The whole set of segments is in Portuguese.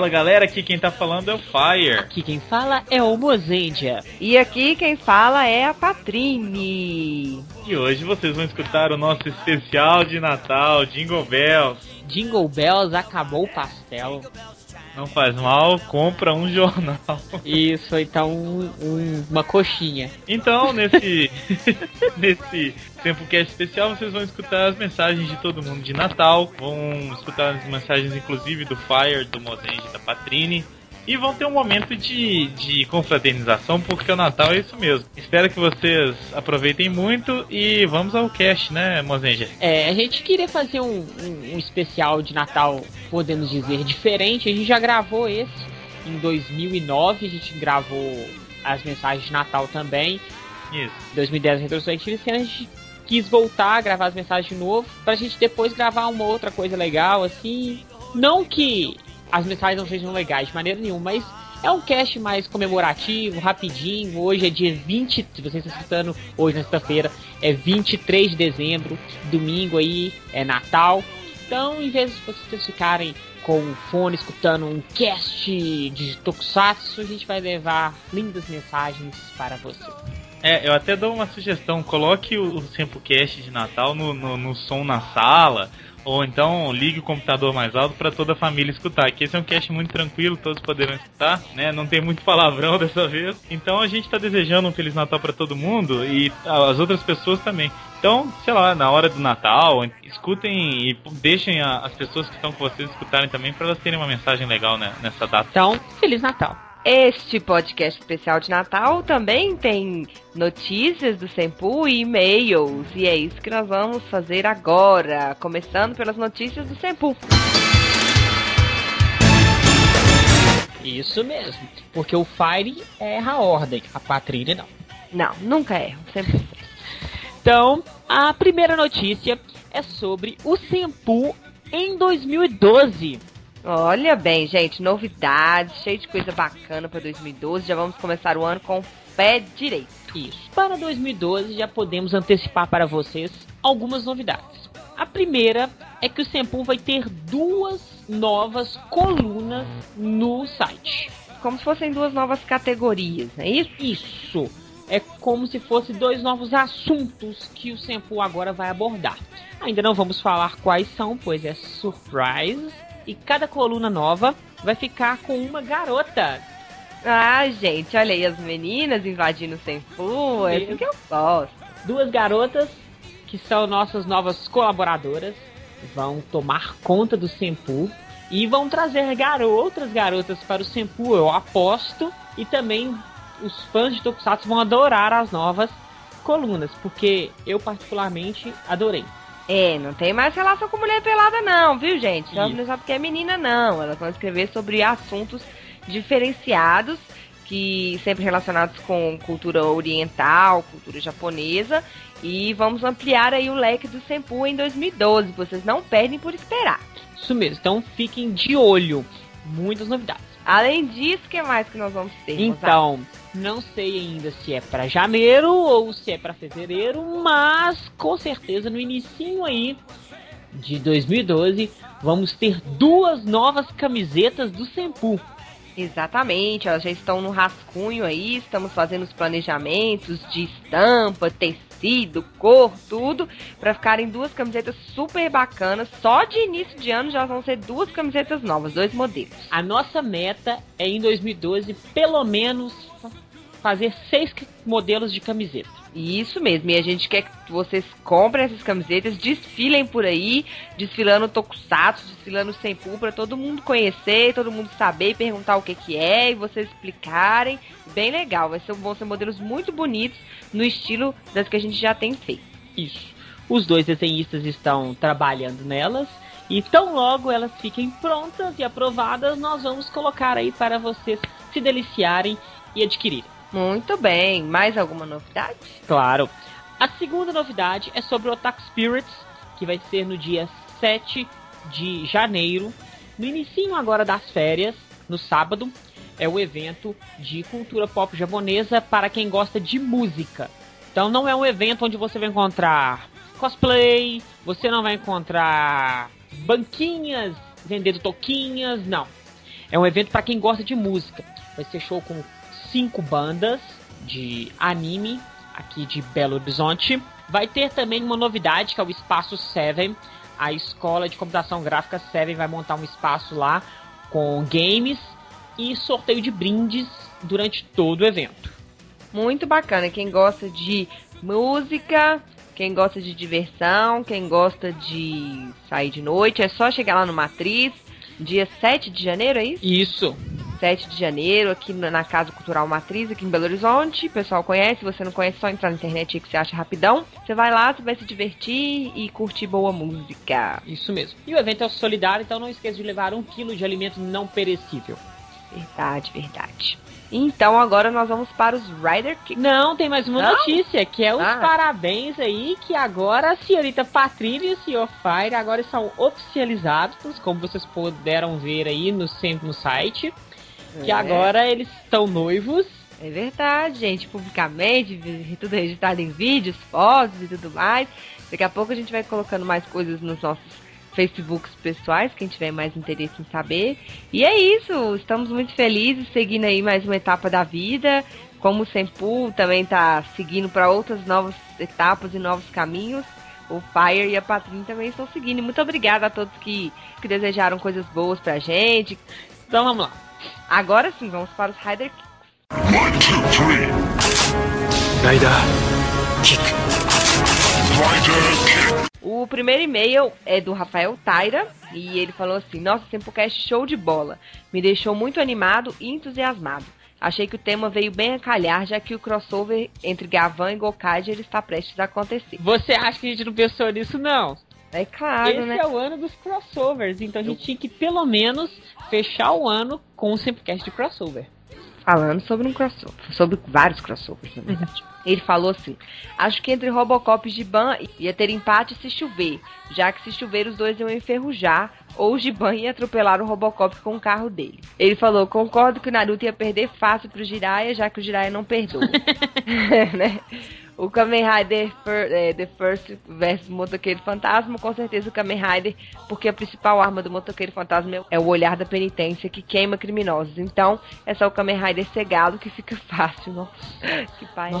Fala galera, aqui quem tá falando é o Fire. Aqui quem fala é o Mozendia. E aqui quem fala é a Patrine. E hoje vocês vão escutar o nosso especial de Natal, Jingle Bells. Jingle Bells acabou o pastel. Não faz mal, compra um jornal. Isso, então um, um, uma coxinha. Então, nesse nesse Tempocast especial, vocês vão escutar as mensagens de todo mundo de Natal, vão escutar as mensagens inclusive do Fire, do Mozenge, da Patrine. E vão ter um momento de, de confraternização, porque o Natal é isso mesmo. Espero que vocês aproveitem muito e vamos ao cast, né, Mozenja? É, a gente queria fazer um, um, um especial de Natal, podemos dizer, diferente. A gente já gravou esse em 2009, a gente gravou as mensagens de Natal também. Isso. 2010 retrospectiva, esse ano a gente quis voltar a gravar as mensagens de novo, pra gente depois gravar uma outra coisa legal, assim. Não que as mensagens não sejam legais de maneira nenhuma, mas é um cast mais comemorativo, rapidinho. Hoje é dia 20, se você está escutando hoje na sexta-feira, é 23 de dezembro, domingo aí, é Natal. Então, em vez de vocês ficarem com o fone escutando um cast de Tokusatsu, a gente vai levar lindas mensagens para você. É, eu até dou uma sugestão, coloque o, o Sempocast de Natal no, no, no som na sala, ou então ligue o computador mais alto para toda a família escutar. Que esse é um cast muito tranquilo, todos poderão escutar, né? Não tem muito palavrão dessa vez. Então a gente está desejando um feliz Natal para todo mundo e as outras pessoas também. Então, sei lá, na hora do Natal, escutem e deixem as pessoas que estão com vocês escutarem também para elas terem uma mensagem legal né, nessa data. Então, feliz Natal. Este podcast especial de Natal também tem notícias do Sempu e e-mails. E é isso que nós vamos fazer agora, começando pelas notícias do Sempu. Isso mesmo, porque o Fire erra a ordem, a Patrícia não. Não, nunca erro, sempre. Então, a primeira notícia é sobre o Sempu em 2012. Olha bem, gente, novidades, cheio de coisa bacana para 2012. Já vamos começar o ano com o pé direito. Isso. Para 2012 já podemos antecipar para vocês algumas novidades. A primeira é que o Sempu vai ter duas novas colunas no site. Como se fossem duas novas categorias, é isso? Isso. É como se fossem dois novos assuntos que o Sempu agora vai abordar. Ainda não vamos falar quais são, pois é surprise e cada coluna nova vai ficar com uma garota. Ah, gente, olha aí as meninas invadindo o Senfu, é isso que eu gosto. Duas garotas que são nossas novas colaboradoras vão tomar conta do Senpu e vão trazer outras garotas para o Senpu, eu aposto, e também os fãs de Tokusatsu vão adorar as novas colunas, porque eu particularmente adorei. É, não tem mais relação com mulher pelada não, viu, gente? Não é só porque é menina, não. Elas vão escrever sobre assuntos diferenciados, que sempre relacionados com cultura oriental, cultura japonesa. E vamos ampliar aí o leque do Senpu em 2012. Vocês não perdem por esperar. Isso mesmo, então fiquem de olho. Muitas novidades. Além disso, o que mais que nós vamos ter? Então, não sei ainda se é para janeiro ou se é para fevereiro, mas com certeza no início aí de 2012 vamos ter duas novas camisetas do Sempu. Exatamente, elas já estão no rascunho aí, estamos fazendo os planejamentos de estampa, tecido, cor, tudo, para ficarem duas camisetas super bacanas. Só de início de ano já vão ser duas camisetas novas, dois modelos. A nossa meta é em 2012 pelo menos fazer seis modelos de camiseta. Isso mesmo, e a gente quer que vocês comprem essas camisetas, desfilem por aí, desfilando Tokusatsu, desfilando Senpu, para todo mundo conhecer, todo mundo saber e perguntar o que que é, e vocês explicarem. Bem legal, vai ser, vão ser modelos muito bonitos, no estilo das que a gente já tem feito. Isso. Os dois desenhistas estão trabalhando nelas, e tão logo elas fiquem prontas e aprovadas, nós vamos colocar aí para vocês se deliciarem e adquirirem. Muito bem. Mais alguma novidade? Claro. A segunda novidade é sobre o Otaku Spirits, que vai ser no dia 7 de janeiro. No início agora das férias, no sábado, é o evento de cultura pop japonesa para quem gosta de música. Então não é um evento onde você vai encontrar cosplay, você não vai encontrar banquinhas vendendo toquinhas, não. É um evento para quem gosta de música. Vai ser show com cinco bandas de anime aqui de Belo Horizonte. Vai ter também uma novidade que é o Espaço 7. A escola de computação gráfica 7 vai montar um espaço lá com games e sorteio de brindes durante todo o evento. Muito bacana. Quem gosta de música, quem gosta de diversão, quem gosta de sair de noite, é só chegar lá no Matriz, dia 7 de janeiro, é isso? Isso. 7 de janeiro, aqui na Casa Cultural Matriz, aqui em Belo Horizonte. O pessoal conhece, se você não conhece, só entrar na internet aí que você acha rapidão. Você vai lá, você vai se divertir e curtir boa música. Isso mesmo. E o evento é solidário, então não esqueça de levar um quilo de alimento não perecível. Verdade, verdade. Então agora nós vamos para os Rider Kick. Não, tem mais uma Não? notícia, que é os Ah. parabéns aí, que agora a senhorita Patrícia e o senhor Fire agora são oficializados, como vocês puderam ver aí no, no site, que É. agora eles estão noivos. É verdade, gente. Publicamente, tudo registrado em vídeos, fotos e tudo mais. Daqui a pouco a gente vai colocando mais coisas nos nossos Facebooks pessoais, quem tiver mais interesse em saber. E é isso, estamos muito felizes, seguindo aí mais uma etapa da vida. Como o Sempu também tá seguindo para outras novas etapas e novos caminhos. O Fire e a Patrícia também estão seguindo. Muito obrigada a todos que, que desejaram coisas boas pra gente. Então vamos lá. Agora sim, vamos para os Rider One, two, three. Rider kick. Rider kick. O primeiro e-mail é do Rafael Taira e ele falou assim: Nossa, Tempocast show de bola. Me deixou muito animado e entusiasmado. Achei que o tema veio bem a calhar, já que o crossover entre Gavan e Gokaiger está prestes a acontecer. Você acha que a gente não pensou nisso, não? É claro, Esse né? é o ano dos crossovers, então a gente tinha que pelo menos fechar o ano com um Simplecast de crossover. Falando sobre um crossover, sobre vários crossovers, na verdade. Ele falou assim: Acho que entre Robocop e Giban ia ter empate se chover, já que se chover os dois iam enferrujar, ou o Giban ia atropelar o Robocop com o carro dele. Ele falou: Concordo que o Naruto ia perder fácil pro Jiraiya, já que o Jiraiya não perdoa. né? O Kamen Rider é, The First versus Motoqueiro Fantasma, com certeza o Kamen Rider, porque a principal arma do Motoqueiro Fantasma é o olhar da penitência que queima criminosos. Então, é só o Kamen Rider cegado que fica fácil. Nossa, que pai.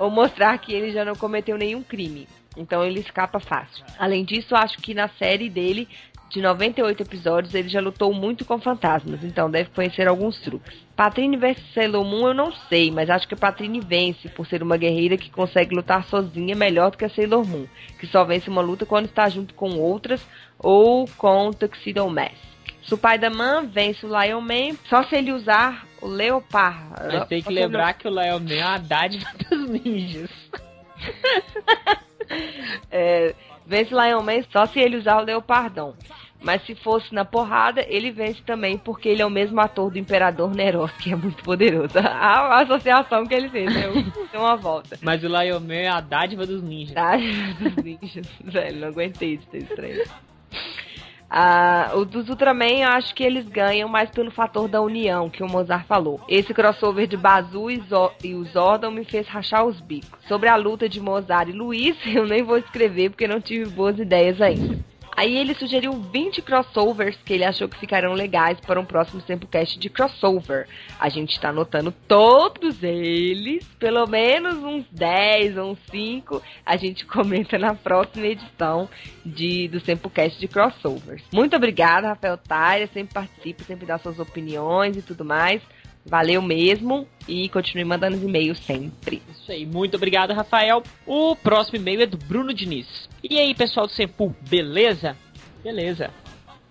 Ou mostrar que ele já não cometeu nenhum crime. Então ele escapa fácil. Além disso, acho que na série dele, de 98 episódios, ele já lutou muito com fantasmas, então deve conhecer alguns truques. Patrine vs Sailor Moon eu não sei, mas acho que a Patrine vence por ser uma guerreira que consegue lutar sozinha melhor do que a Sailor Moon, que só vence uma luta quando está junto com outras ou com Tuxedo Mask. Spider-Man vence o Lion Man só se ele usar o Leopardo. Mas tem que lembrar que o Lion Man é uma dádiva dos ninjas. É, vence Lion Man só se ele usar o Leopardão. Mas se fosse na porrada, ele vence também, porque ele é o mesmo ator do Imperador Neros, que é muito poderoso. A, associação que ele fez, né? Deu uma volta. Mas o Lion Man é a dádiva dos ninjas. Tá? Dos ninjas, velho, não aguentei de ter estranho. Ah, o dos Ultraman, eu acho que eles ganham mais pelo fator da união, que o Mozart falou. Esse crossover de Bazu e, Zo e o Zordon me fez rachar os bicos. Sobre a luta de Mozart e Luiz, eu nem vou escrever porque não tive boas ideias ainda. Aí ele sugeriu 20 crossovers que ele achou que ficariam legais para um próximo Tempocast de crossover. A gente está anotando todos eles, pelo menos uns 10 ou uns 5. A gente comenta na próxima edição de, do Tempocast de crossovers. Muito obrigada, Rafael Taira. Sempre participa, sempre dá suas opiniões e tudo mais. Valeu mesmo e continue mandando os e-mails sempre. Isso aí, muito obrigado, Rafael. O próximo e-mail é do Bruno Diniz. E aí, pessoal do Sempu, beleza? Beleza.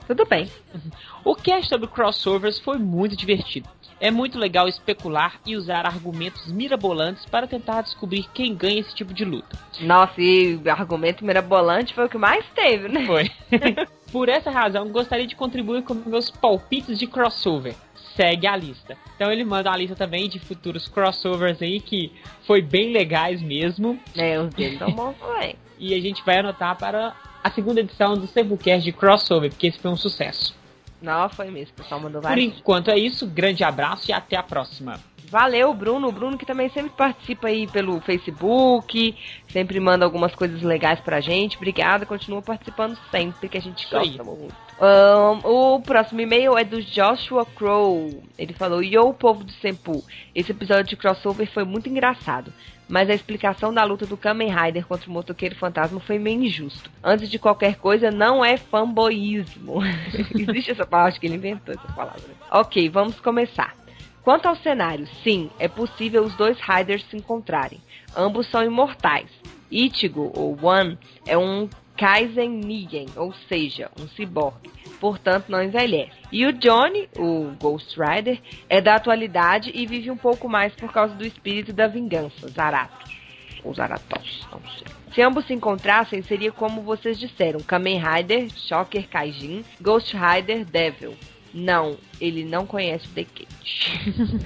Tudo bem. O cast sobre crossovers foi muito divertido. É muito legal especular e usar argumentos mirabolantes para tentar descobrir quem ganha esse tipo de luta. Nossa, e argumento mirabolante foi o que mais teve, né? Foi. Por essa razão, gostaria de contribuir com meus palpites de crossover. Segue a lista. Então ele manda a lista também de futuros crossovers aí que foi bem legais mesmo. É, os deles tão bons também. E a gente vai anotar para a segunda edição do Cebucast de crossover, porque esse foi um sucesso. Não, foi mesmo. O pessoal mandou Por vários. enquanto é isso, grande abraço e até a próxima. Valeu, Bruno. O Bruno que também sempre participa aí pelo Facebook, sempre manda algumas coisas legais pra gente. Obrigada, continua participando sempre, que a gente gosta muito. Ahn, o próximo e-mail é do Joshua Crow. Ele falou: Yo, povo do Sempu. Esse episódio de crossover foi muito engraçado. Mas a explicação da luta do Kamen Rider contra o motoqueiro fantasma foi meio injusto. Antes de qualquer coisa, não é fanboísmo. Existe essa palavra, acho que ele inventou essa palavra. Ok, vamos começar. Quanto ao cenário, sim, é possível os dois Riders se encontrarem. Ambos são imortais. Ichigo, ou One, é um Kaizen Nigen, ou seja, um ciborgue. Portanto, não envelhece. E o Johnny, o Ghost Rider, é da atualidade e vive um pouco mais por causa do espírito da vingança, Zaratos. Ou Zaratos, não sei. Se ambos se encontrassem, seria como vocês disseram: Kamen Rider, Shocker Kaijin, Ghost Rider, Devil. Não, ele não conhece o Decade.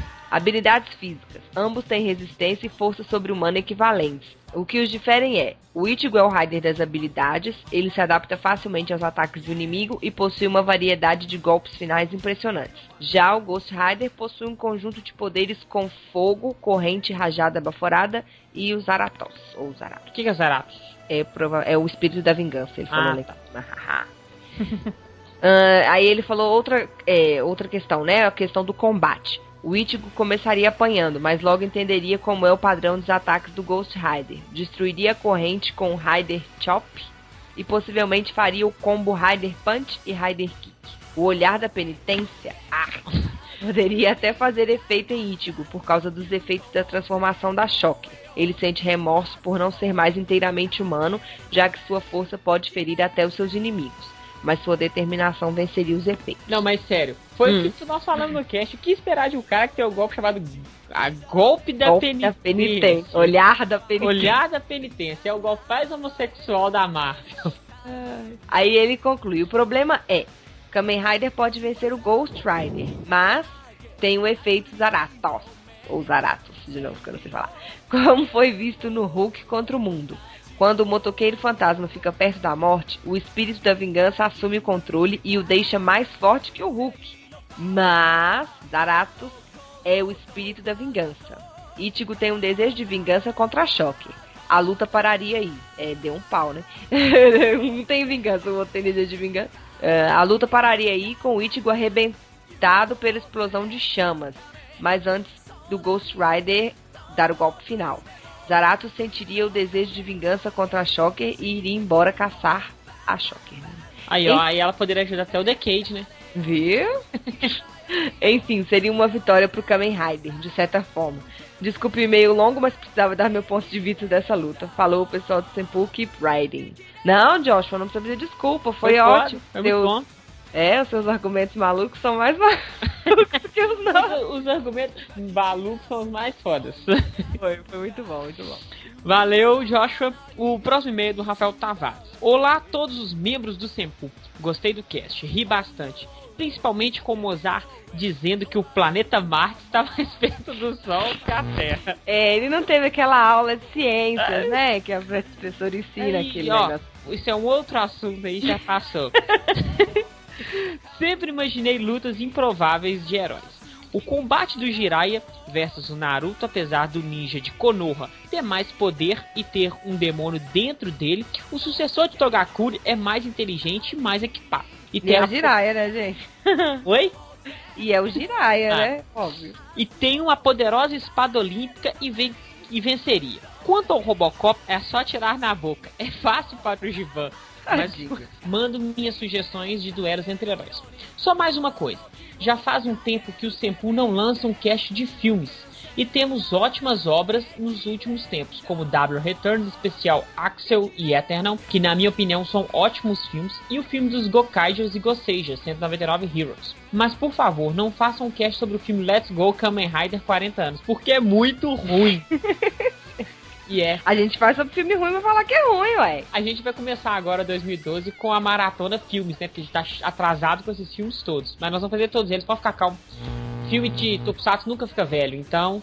Habilidades físicas. Ambos têm resistência e força sobre-humana equivalentes. O que os diferem é: o Ichigo é o Rider das habilidades, ele se adapta facilmente aos ataques do inimigo e possui uma variedade de golpes finais impressionantes. Já o Ghost Rider possui um conjunto de poderes com fogo, corrente, rajada baforada e o Zaratos, ou Zaratos. O que é Zaratos? É, prova- é o espírito da vingança, ele falou Ah, ali. Ah, aí ele falou outra, é, outra questão, né? A questão do combate. O Ichigo começaria apanhando, mas logo entenderia como é o padrão dos ataques do Ghost Rider. Destruiria a corrente com o Rider Chop e possivelmente faria o combo Rider Punch e Rider Kick. O olhar da penitência ah, poderia até fazer efeito em Ichigo por causa dos efeitos da transformação da Shocker. Ele sente remorso por não ser mais inteiramente humano, já que sua força pode ferir até os seus inimigos. Mas sua determinação venceria os efeitos. Não, mas sério, foi Hum. o que nós falamos no cast. O que esperar de um cara que tem o golpe chamado a golpe da Golpe penitência? da penitência. Olhar da penitência. Olhar da penitência. É o golpe mais homossexual da Marvel. Aí ele conclui: o problema é, Kamen Rider pode vencer o Ghost Rider, mas tem o efeito Zaratos, ou Zaratos, de novo, que eu não sei falar, como foi visto no Hulk contra o mundo. Quando o motoqueiro fantasma fica perto da morte, o espírito da vingança assume o controle e o deixa mais forte que o Hulk. Mas Zaratos é o espírito da vingança. Ichigo tem um desejo de vingança contra Shocker. A luta pararia aí. É, deu um pau, né? um tem vingança, o outro tem desejo de vingança. É, a luta pararia aí com o Ichigo arrebentado pela explosão de chamas. Mas antes do Ghost Rider dar o golpe final. Zarato sentiria o desejo de vingança contra a Shocker e iria embora caçar a Shocker. né? Aí, ó, aí ela poderia ajudar até o Decade, né? Viu? Enfim, seria uma vitória pro Kamen Rider, de certa forma. Desculpe o e-mail longo, mas precisava dar meu ponto de vista dessa luta. Falou o pessoal do Senpu Keep Riding. Não, Joshua, não precisa pedir desculpa, foi, foda, ótimo. Foi Seus- bom. É, os seus argumentos malucos são mais malucos os nossos. Os, os argumentos malucos são os mais fodas. Foi, foi muito bom, muito bom. Valeu, Joshua. O próximo e-mail é do Rafael Tavares. Olá a todos os membros do Sempu. Gostei do cast, ri bastante. Principalmente com o Mozart dizendo que o planeta Marte está mais perto do Sol que a Terra. É, ele não teve aquela aula de ciências, né? Que a professora ensina Aí, aquele ó, negócio. Isso é um outro assunto aí, já passou. Sempre imaginei lutas improváveis de heróis. O combate do Jiraiya versus o Naruto, apesar do ninja de Konoha ter mais poder e ter um demônio dentro dele, o sucessor de Togakuri é mais inteligente e mais equipado. E E tem é o Jiraiya, né, gente? Oi? E é o Jiraiya, Ah. né? Óbvio. E tem uma poderosa espada olímpica e, ven- e venceria. Quanto ao Robocop, é só tirar na boca. É fácil para o Givan. Mas Tadinho. mando minhas sugestões de duelos entre heróis. Só mais uma coisa. Já faz um tempo que o Senpu não lança um cast de filmes. E temos ótimas obras nos últimos tempos, como W Returns especial Axel e Eternal, que na minha opinião são ótimos filmes, e o filme dos Gokaijers e Goseijas, 199 Heroes. Mas por favor, não façam um cast sobre o filme Let's Go Kamen Rider 40 anos, porque é muito ruim. e é. A gente faz sobre filme ruim pra falar que é ruim, ué. A gente vai começar agora 2012 com a maratona filmes, né? Porque a gente tá atrasado com esses filmes todos. Mas nós vamos fazer todos eles, pode ficar calmo. Filme de Tokusatsu nunca fica velho, então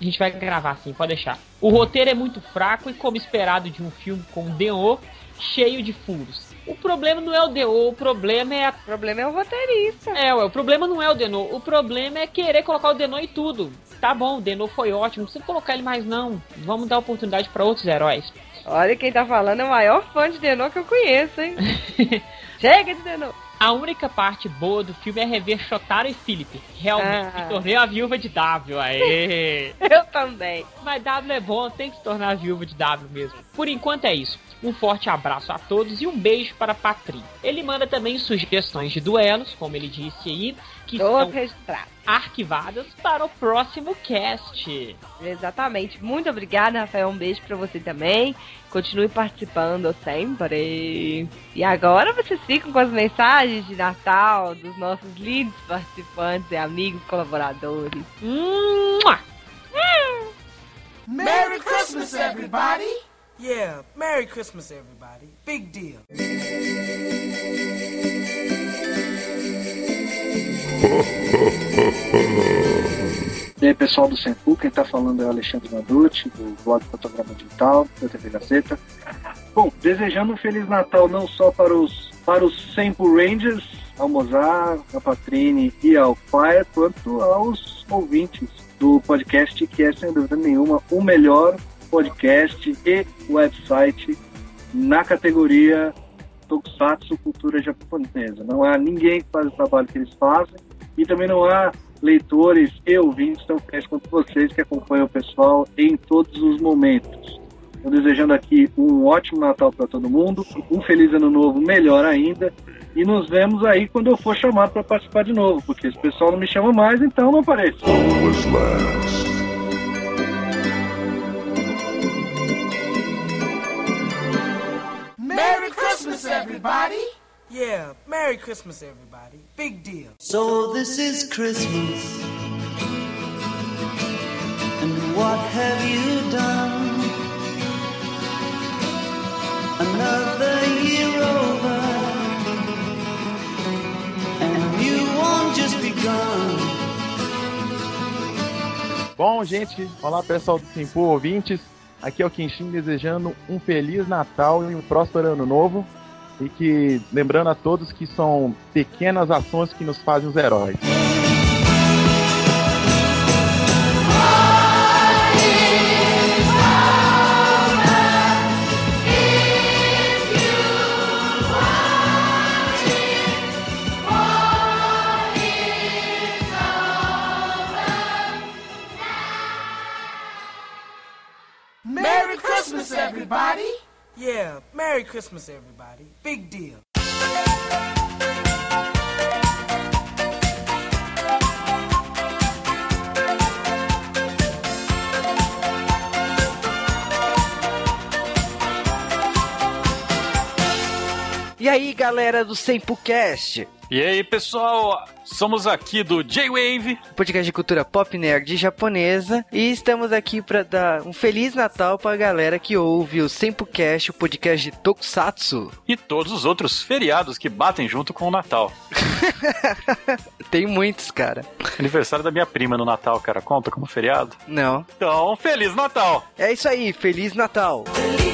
a gente vai gravar assim, pode deixar. O roteiro é muito fraco e, como esperado de um filme com Denô, cheio de furos. O problema não é o Deno, o problema é a... O problema é o roteirista. É, ué, o problema não é o Deno, o problema é querer colocar o Deno em tudo. Tá bom, o Deno foi ótimo, não precisa colocar ele mais não. Vamos dar oportunidade para outros heróis. Olha quem tá falando é o maior fã de Denô que eu conheço, hein? Chega de Denô! A única parte boa do filme é rever Shotaro e Philip. Realmente, Ah. se tornei a viúva de W. Aê! Eu também. Mas W é bom, tem que se tornar a viúva de W mesmo. Por enquanto é isso. Um forte abraço a todos e um beijo para Patrícia. Ele manda também sugestões de duelos, como ele disse aí, que Todos são registrados. arquivadas para o próximo cast. Exatamente. Muito obrigada, Rafael. Um beijo pra você também. Continue participando sempre. E agora vocês ficam com as mensagens de Natal dos nossos lindos participantes e amigos colaboradores. Mua! Merry Christmas, everybody! Yeah, Merry Christmas, everybody. Big deal. E aí, pessoal do Senpu, quem tá falando é o Alexandre Manducci, do blog Fotograma Digital, da TV Gazeta. Bom, desejando um Feliz Natal não só para os, para os Senpu Rangers, ao Mozart, a Patrine e ao Fire, quanto aos ouvintes do podcast, que é, sem dúvida nenhuma, o melhor podcast e website na categoria Tokusatsu Cultura Japonesa. Não há ninguém que faz o trabalho que eles fazem e também não há leitores e ouvintes tão fiéis quanto vocês que acompanham o pessoal em todos os momentos. Eu desejando aqui um ótimo Natal para todo mundo, um feliz ano novo melhor ainda e nos vemos aí quando eu for chamado para participar de novo, porque esse pessoal não me chama mais, então não apareço. Yeah, Merry Christmas, everybody. Big deal. So this is Christmas. And what have you done? Another year over. And you won't just begun. Bom, gente, olá pessoal do Simpu ouvintes. Aqui é o Kenshin desejando um feliz Natal e um próspero ano novo. E que lembrando a todos que são pequenas ações que nos fazem os heróis. Christmas, everybody. Big deal. E aí, galera do SempuCast, E aí, pessoal, somos aqui do J-Wave. podcast de cultura pop nerd japonesa, e estamos aqui para dar um feliz Natal pra galera que ouve o SempuCast, o podcast de Tokusatsu. E todos os outros feriados que batem junto com o Natal. Tem muitos, cara. Aniversário da minha prima no Natal, cara. Conta como feriado? Não. Então, Feliz Natal! É isso aí, feliz Natal. Merry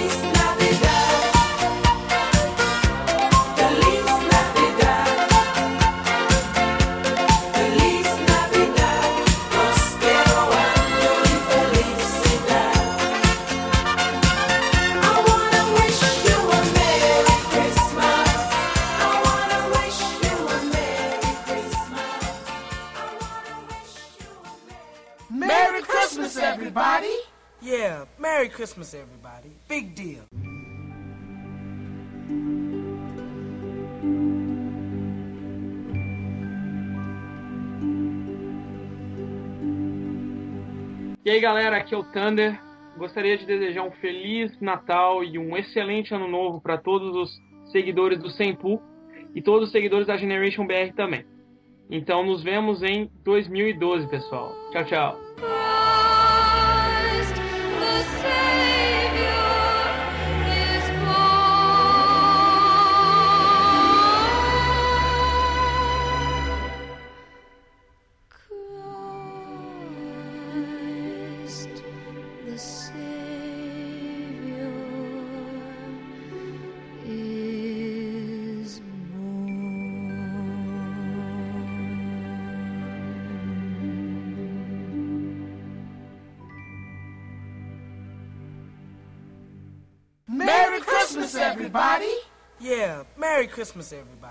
Christmas, everybody. Big deal. E aí galera, aqui é o Thunder. Gostaria de desejar um feliz Natal e um excelente ano novo para todos os seguidores do Senpu e todos os seguidores da Generation BR também. Então nos vemos em 2012, pessoal. Tchau, tchau. Christmas, everybody.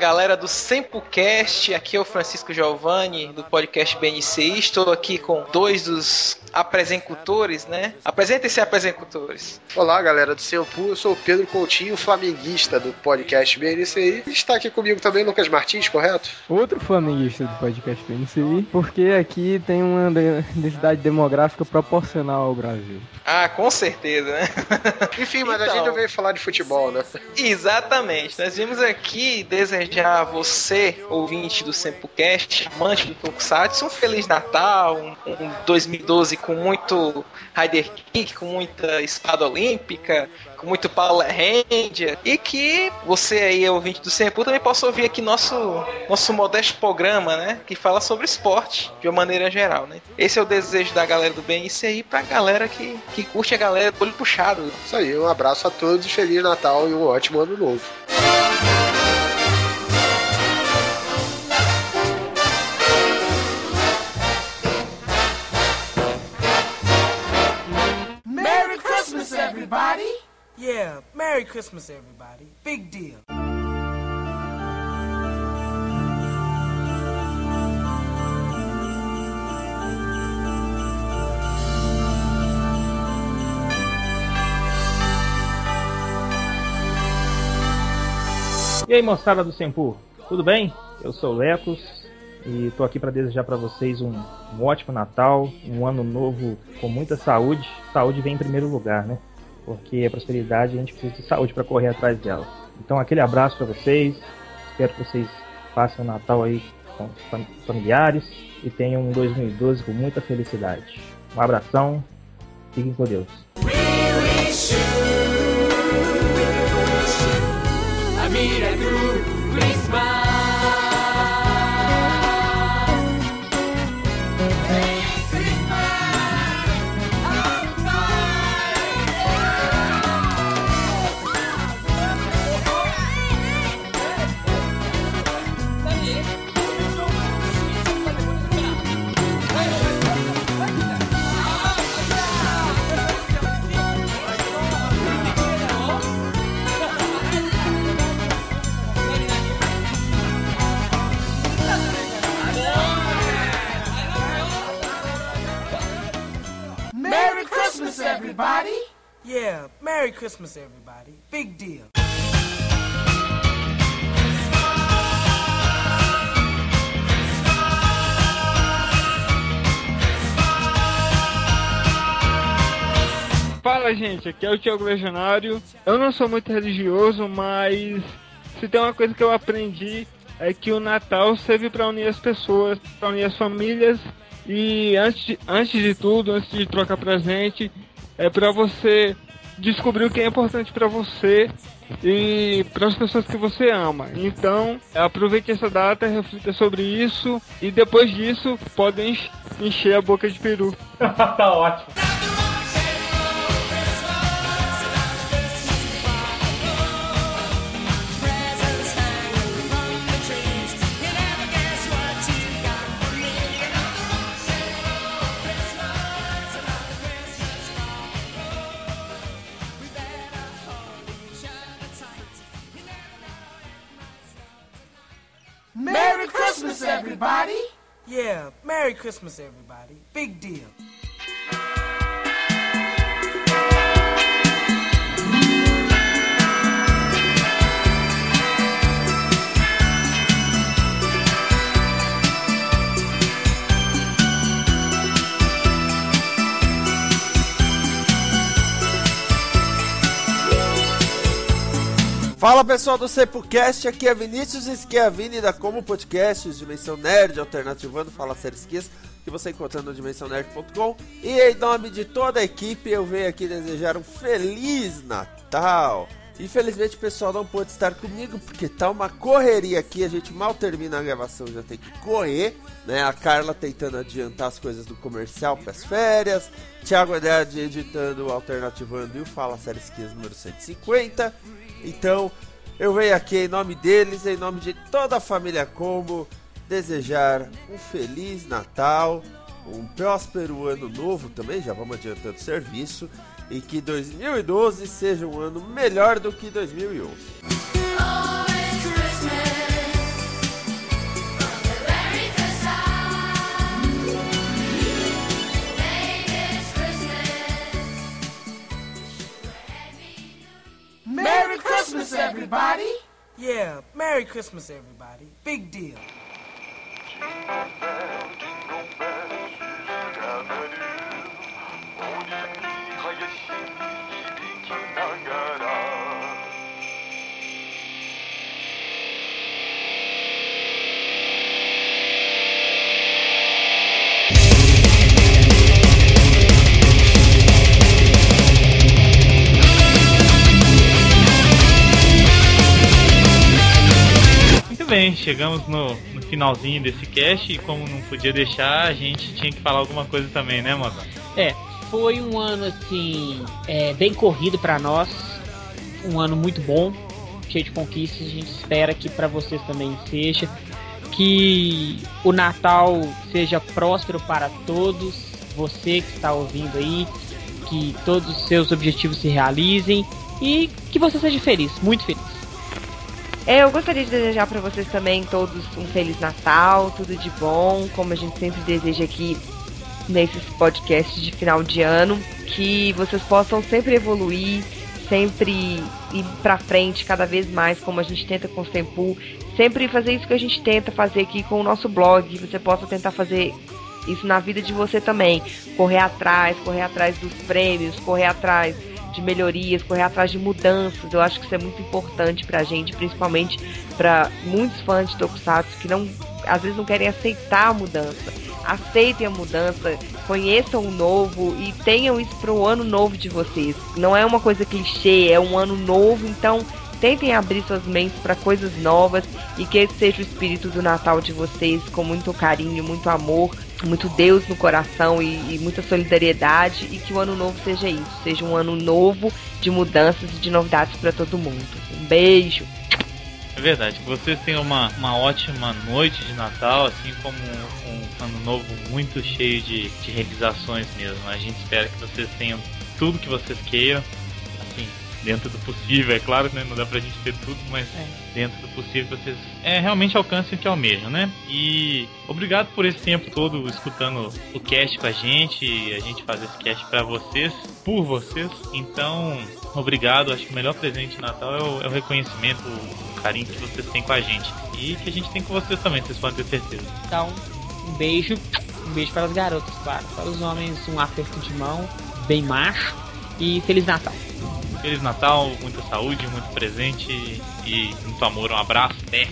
Galera do SempoCast, aqui é o Francisco Giovanni do podcast BNCI. Estou aqui com dois dos apresentadores, né? Apresentem-se, apresentadores. Olá, galera do Sempu, eu sou o Pedro Coutinho, flamenguista do podcast BNCI. E está aqui comigo também Lucas Martins, correto? Outro flamenguista do podcast BNCI, porque aqui tem uma de- densidade demográfica proporcional ao Brasil. Ah, com certeza, né? Enfim, mas a Então. gente não veio falar de futebol, né? Exatamente. Nós vimos aqui desejar a você, ouvinte do SempoCast, amante do Tokusatsu, um Feliz Natal, um, um 2012 com muito Rider Kick, com muita espada olímpica, com muito Power Ranger, e que você aí, ouvinte do Sempu, também possa ouvir aqui nosso, nosso modesto programa, né? Que fala sobre esporte, de uma maneira geral, né? Esse é o desejo da galera do BNC aí pra galera que, que curte a galera do olho puxado. Isso aí, um abraço a todos, Feliz Natal e um ótimo ano novo. Christmas, everybody. Big deal. E aí, moçada do Sempu, tudo bem? Eu sou o Lecos e tô aqui para desejar para vocês um, um ótimo Natal, um ano novo com muita saúde. Saúde vem em primeiro lugar, né? Porque a prosperidade a gente precisa de saúde para correr atrás dela. Então, aquele abraço para vocês. Espero que vocês passem o Natal aí com familiares e tenham um 2012 com muita felicidade. Um abração, fiquem com Deus. Merry Christmas, everybody. Big deal. Fala gente, aqui é o Thiago Legionário. Eu não sou muito religioso, mas se tem uma coisa que eu aprendi é que o Natal serve para unir as pessoas, para unir as famílias e antes de, antes de tudo, antes de trocar presente, é para você descobrir o que é importante para você e para as pessoas que você ama. Então, aproveite essa data, reflita sobre isso e depois disso podem ench- encher a boca de peru. tá ótimo. Everybody. Yeah, Merry Christmas, everybody. Big deal. Fala pessoal do Sepulcast, aqui é Vinícius Schiavini da Como Podcast, Dimensão Nerd, alternativando Fala Série Esquias, que você encontra no dimensãonerd.com. E em nome de toda a equipe, eu venho aqui desejar um Feliz Natal. Infelizmente o pessoal não pôde estar comigo porque tá uma correria aqui, a gente mal termina a gravação, já tem que correr, né? A Carla tentando adiantar as coisas do comercial para as férias, Thiago Haddad editando Alternativando e o Fala Série Esquias número 150. Então, eu venho aqui em nome deles, em nome de toda a família Combo, desejar um feliz Natal, um próspero ano novo também, já vamos adiantando o serviço, e que 2012 seja um ano melhor do que 2011. Everybody! Yeah, Merry Christmas, everybody. Big deal. Muito bem, chegamos no, no finalzinho desse cast e como não podia deixar, a gente tinha que falar alguma coisa também, né, Mozart? É, foi um ano assim, é, bem corrido pra nós, um ano muito bom, cheio de conquistas. A gente espera que pra vocês também seja, que o Natal seja próspero para todos, você que está ouvindo aí, que todos os seus objetivos se realizem e que você seja feliz, muito feliz. É, eu gostaria de desejar para vocês também todos um Feliz Natal, tudo de bom, como a gente sempre deseja aqui nesses podcasts de final de ano, que vocês possam sempre evoluir, sempre ir pra frente cada vez mais, como a gente tenta com o Sempu, sempre fazer isso que a gente tenta fazer aqui com o nosso blog, você possa tentar fazer isso na vida de você também, correr atrás, correr atrás dos prêmios, correr atrás de melhorias, correr atrás de mudanças. Eu acho que isso é muito importante pra gente, principalmente pra muitos fãs de Tokusatsu que não às vezes não querem aceitar a mudança. Aceitem a mudança, conheçam o novo e tenham isso para o ano novo de vocês. Não é uma coisa clichê, é um ano novo, então tentem abrir suas mentes para coisas novas e que esse seja o espírito do Natal de vocês com muito carinho, muito amor, muito Deus no coração e, e muita solidariedade e que o ano novo seja isso, seja um ano novo de mudanças e de novidades para todo mundo. Um beijo. É verdade, que vocês tenham uma, uma ótima noite de Natal, assim como um, um ano novo muito cheio de, de realizações mesmo. A gente espera que vocês tenham tudo que vocês queiram, dentro do possível, é claro, né? Não dá pra gente ter tudo, mas dentro do possível vocês é, realmente alcancem o que almejam, né? E obrigado por esse tempo todo escutando o cast com a gente, a gente faz esse cast pra vocês, por vocês. Então, obrigado. Acho que o melhor presente de Natal é o, é o reconhecimento, o carinho que vocês têm com a gente. E que a gente tem com vocês também, vocês podem ter certeza. Então, um beijo, um beijo para as garotas, claro. Para os homens, um aperto de mão, bem macho. E Feliz Natal. Feliz Natal, muita saúde, muito presente e muito amor. Um abraço, até!